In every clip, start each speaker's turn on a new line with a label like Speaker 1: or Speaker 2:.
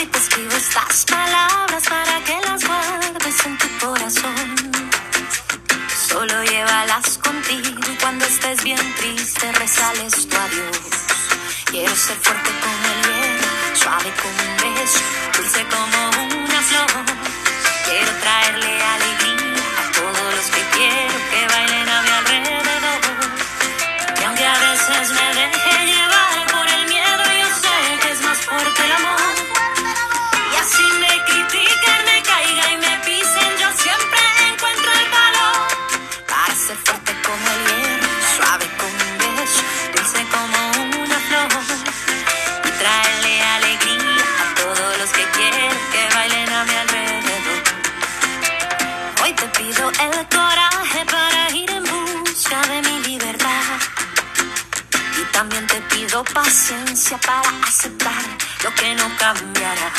Speaker 1: estas palabras para que las guardes en tu corazón. Solo llévalas contigo y cuando estés bien triste rezales tu adiós. Quiero ser fuerte como el hielo, suave como un beso, dulce como una te pido el coraje para ir en busca de mi libertad. Y también te pido paciencia para aceptar lo que no cambiará.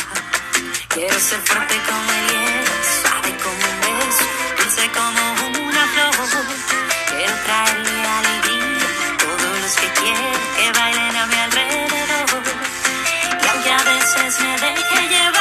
Speaker 1: Quiero ser fuerte como el hielo, suave como un beso, dulce como una flor. Quiero traerle alegría a todos los que quiero que bailen a mi alrededor. Y aunque a veces me deje llevar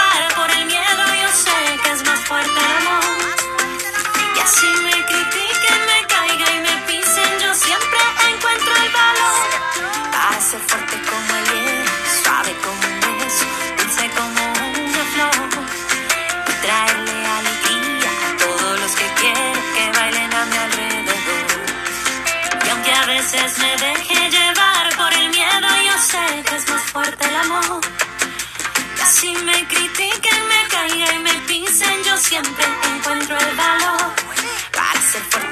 Speaker 1: veces me deje llevar por el miedo, yo sé que es más fuerte el amor. Y así me critiquen, me caiga y me pisen, yo siempre encuentro el valor para ser fuerte